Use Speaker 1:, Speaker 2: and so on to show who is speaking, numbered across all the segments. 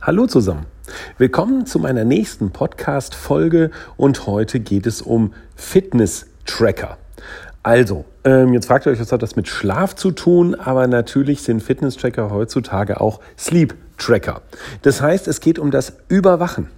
Speaker 1: Hallo zusammen. Willkommen zu meiner nächsten Podcast-Folge und heute geht es um Fitness-Tracker. Also, ähm, jetzt fragt ihr euch, was hat das mit Schlaf zu tun? Aber natürlich sind Fitness-Tracker heutzutage auch Sleep-Tracker. Das heißt, es geht um das Überwachen.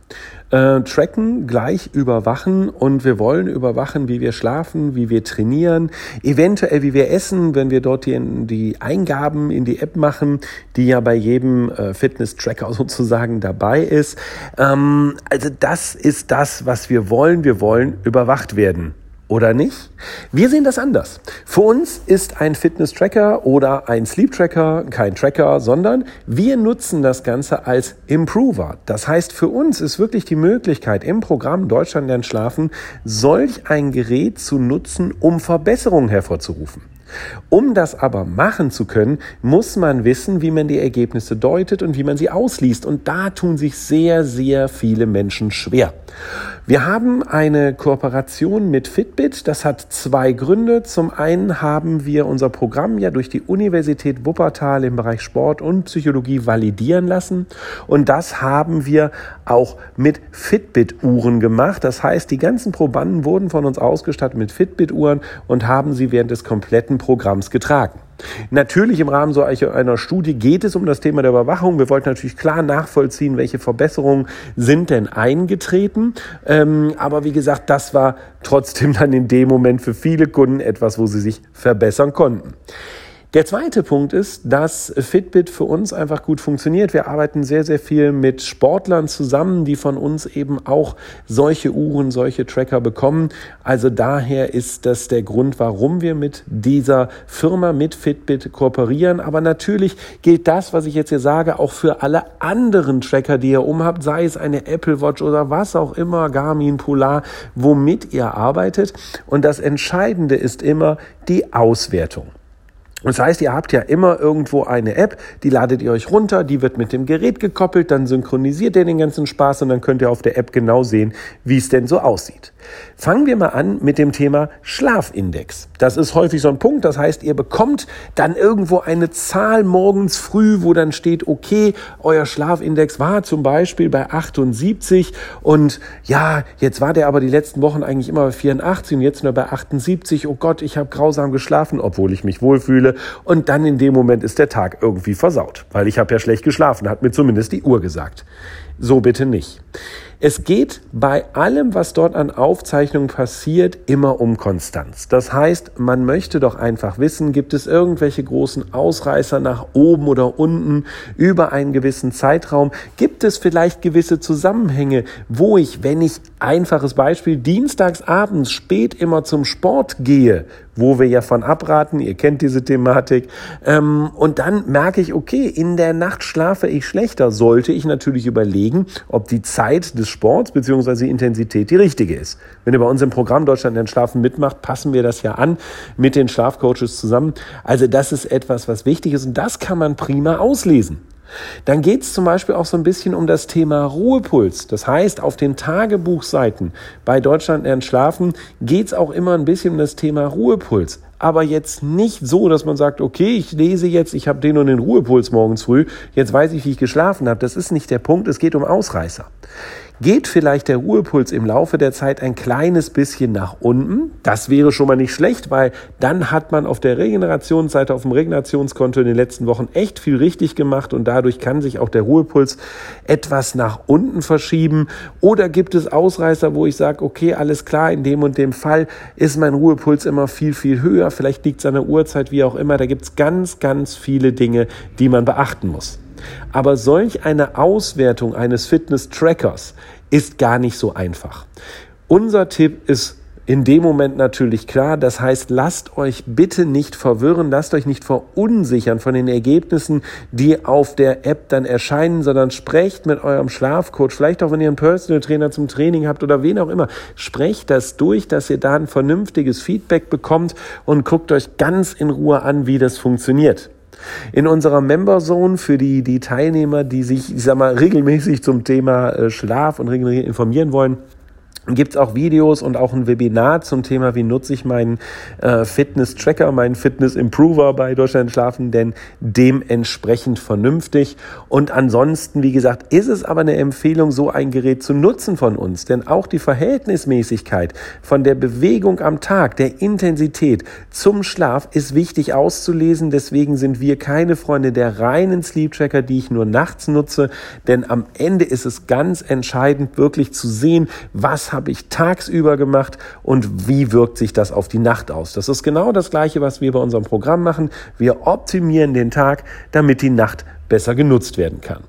Speaker 1: Äh, tracken gleich überwachen und wir wollen überwachen, wie wir schlafen, wie wir trainieren, eventuell wie wir essen, wenn wir dort die, die Eingaben in die App machen, die ja bei jedem äh, Fitness-Tracker sozusagen dabei ist. Ähm, also das ist das, was wir wollen. Wir wollen überwacht werden oder nicht? Wir sehen das anders. Für uns ist ein Fitness-Tracker oder ein Sleep-Tracker kein Tracker, sondern wir nutzen das Ganze als Improver. Das heißt, für uns ist wirklich die Möglichkeit im Programm Deutschland lernt schlafen, solch ein Gerät zu nutzen, um Verbesserungen hervorzurufen. Um das aber machen zu können, muss man wissen, wie man die Ergebnisse deutet und wie man sie ausliest. Und da tun sich sehr, sehr viele Menschen schwer. Wir haben eine Kooperation mit Fitbit. Das hat zwei Gründe. Zum einen haben wir unser Programm ja durch die Universität Wuppertal im Bereich Sport und Psychologie validieren lassen. Und das haben wir auch mit Fitbit-Uhren gemacht. Das heißt, die ganzen Probanden wurden von uns ausgestattet mit Fitbit-Uhren und haben sie während des kompletten Programms getragen. Natürlich im Rahmen so einer Studie geht es um das Thema der Überwachung. Wir wollten natürlich klar nachvollziehen, welche Verbesserungen sind denn eingetreten. Ähm, aber wie gesagt, das war trotzdem dann in dem Moment für viele Kunden etwas, wo sie sich verbessern konnten. Der zweite Punkt ist, dass Fitbit für uns einfach gut funktioniert. Wir arbeiten sehr, sehr viel mit Sportlern zusammen, die von uns eben auch solche Uhren, solche Tracker bekommen. Also daher ist das der Grund, warum wir mit dieser Firma, mit Fitbit kooperieren. Aber natürlich gilt das, was ich jetzt hier sage, auch für alle anderen Tracker, die ihr umhabt, sei es eine Apple Watch oder was auch immer, Garmin, Polar, womit ihr arbeitet. Und das Entscheidende ist immer die Auswertung. Das heißt, ihr habt ja immer irgendwo eine App, die ladet ihr euch runter, die wird mit dem Gerät gekoppelt, dann synchronisiert ihr den ganzen Spaß und dann könnt ihr auf der App genau sehen, wie es denn so aussieht. Fangen wir mal an mit dem Thema Schlafindex. Das ist häufig so ein Punkt, das heißt, ihr bekommt dann irgendwo eine Zahl morgens früh, wo dann steht, okay, euer Schlafindex war zum Beispiel bei 78 und ja, jetzt war der aber die letzten Wochen eigentlich immer bei 84 und jetzt nur bei 78. Oh Gott, ich habe grausam geschlafen, obwohl ich mich wohlfühle und dann in dem Moment ist der Tag irgendwie versaut, weil ich habe ja schlecht geschlafen, hat mir zumindest die Uhr gesagt. So bitte nicht. Es geht bei allem, was dort an Aufzeichnungen passiert, immer um Konstanz. Das heißt, man möchte doch einfach wissen, gibt es irgendwelche großen Ausreißer nach oben oder unten über einen gewissen Zeitraum? Gibt es vielleicht gewisse Zusammenhänge, wo ich, wenn ich einfaches Beispiel dienstags abends spät immer zum Sport gehe, wo wir ja von abraten, ihr kennt diese Thematik, ähm, und dann merke ich, okay, in der Nacht schlafe ich schlechter, sollte ich natürlich überlegen, ob die Zeit des Sports die Intensität die richtige ist. Wenn ihr bei uns im Programm Deutschland den Schlafen mitmacht, passen wir das ja an mit den Schlafcoaches zusammen. Also das ist etwas, was wichtig ist und das kann man prima auslesen. Dann geht es zum Beispiel auch so ein bisschen um das Thema Ruhepuls. Das heißt, auf den Tagebuchseiten bei Deutschland lernt schlafen geht es auch immer ein bisschen um das Thema Ruhepuls. Aber jetzt nicht so, dass man sagt, okay, ich lese jetzt, ich habe den und den Ruhepuls morgens früh, jetzt weiß ich, wie ich geschlafen habe. Das ist nicht der Punkt, es geht um Ausreißer geht vielleicht der Ruhepuls im Laufe der Zeit ein kleines bisschen nach unten. Das wäre schon mal nicht schlecht, weil dann hat man auf der Regenerationsseite, auf dem Regenerationskonto in den letzten Wochen echt viel richtig gemacht und dadurch kann sich auch der Ruhepuls etwas nach unten verschieben. Oder gibt es Ausreißer, wo ich sage, okay, alles klar, in dem und dem Fall ist mein Ruhepuls immer viel, viel höher. Vielleicht liegt es an der Uhrzeit, wie auch immer. Da gibt es ganz, ganz viele Dinge, die man beachten muss. Aber solch eine Auswertung eines Fitness-Trackers ist gar nicht so einfach. Unser Tipp ist in dem Moment natürlich klar. Das heißt, lasst euch bitte nicht verwirren, lasst euch nicht verunsichern von den Ergebnissen, die auf der App dann erscheinen, sondern sprecht mit eurem Schlafcoach, vielleicht auch wenn ihr einen Personal Trainer zum Training habt oder wen auch immer. Sprecht das durch, dass ihr da ein vernünftiges Feedback bekommt und guckt euch ganz in Ruhe an, wie das funktioniert. In unserer Member Zone für die, die Teilnehmer, die sich, ich sag mal, regelmäßig zum Thema äh, Schlaf und regelmäßig informieren wollen, gibt es auch Videos und auch ein Webinar zum Thema, wie nutze ich meinen äh, Fitness-Tracker, meinen Fitness-Improver bei Deutschland Schlafen denn dementsprechend vernünftig. Und ansonsten, wie gesagt, ist es aber eine Empfehlung, so ein Gerät zu nutzen von uns. Denn auch die Verhältnismäßigkeit von der Bewegung am Tag, der Intensität zum Schlaf ist wichtig auszulesen. Deswegen sind wir keine Freunde der reinen Sleep-Tracker, die ich nur nachts nutze. Denn am Ende ist es ganz entscheidend, wirklich zu sehen, was habe ich tagsüber gemacht und wie wirkt sich das auf die Nacht aus. Das ist genau das Gleiche, was wir bei unserem Programm machen. Wir optimieren den Tag, damit die Nacht besser genutzt werden kann.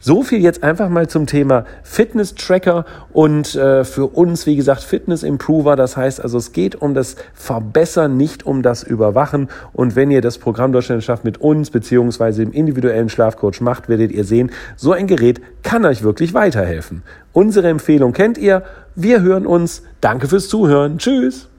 Speaker 1: So viel jetzt einfach mal zum Thema Fitness Tracker und äh, für uns, wie gesagt, Fitness Improver. Das heißt also, es geht um das Verbessern, nicht um das Überwachen. Und wenn ihr das Programm Deutschland schafft mit uns beziehungsweise im individuellen Schlafcoach macht, werdet ihr sehen, so ein Gerät kann euch wirklich weiterhelfen. Unsere Empfehlung kennt ihr. Wir hören uns. Danke fürs Zuhören. Tschüss.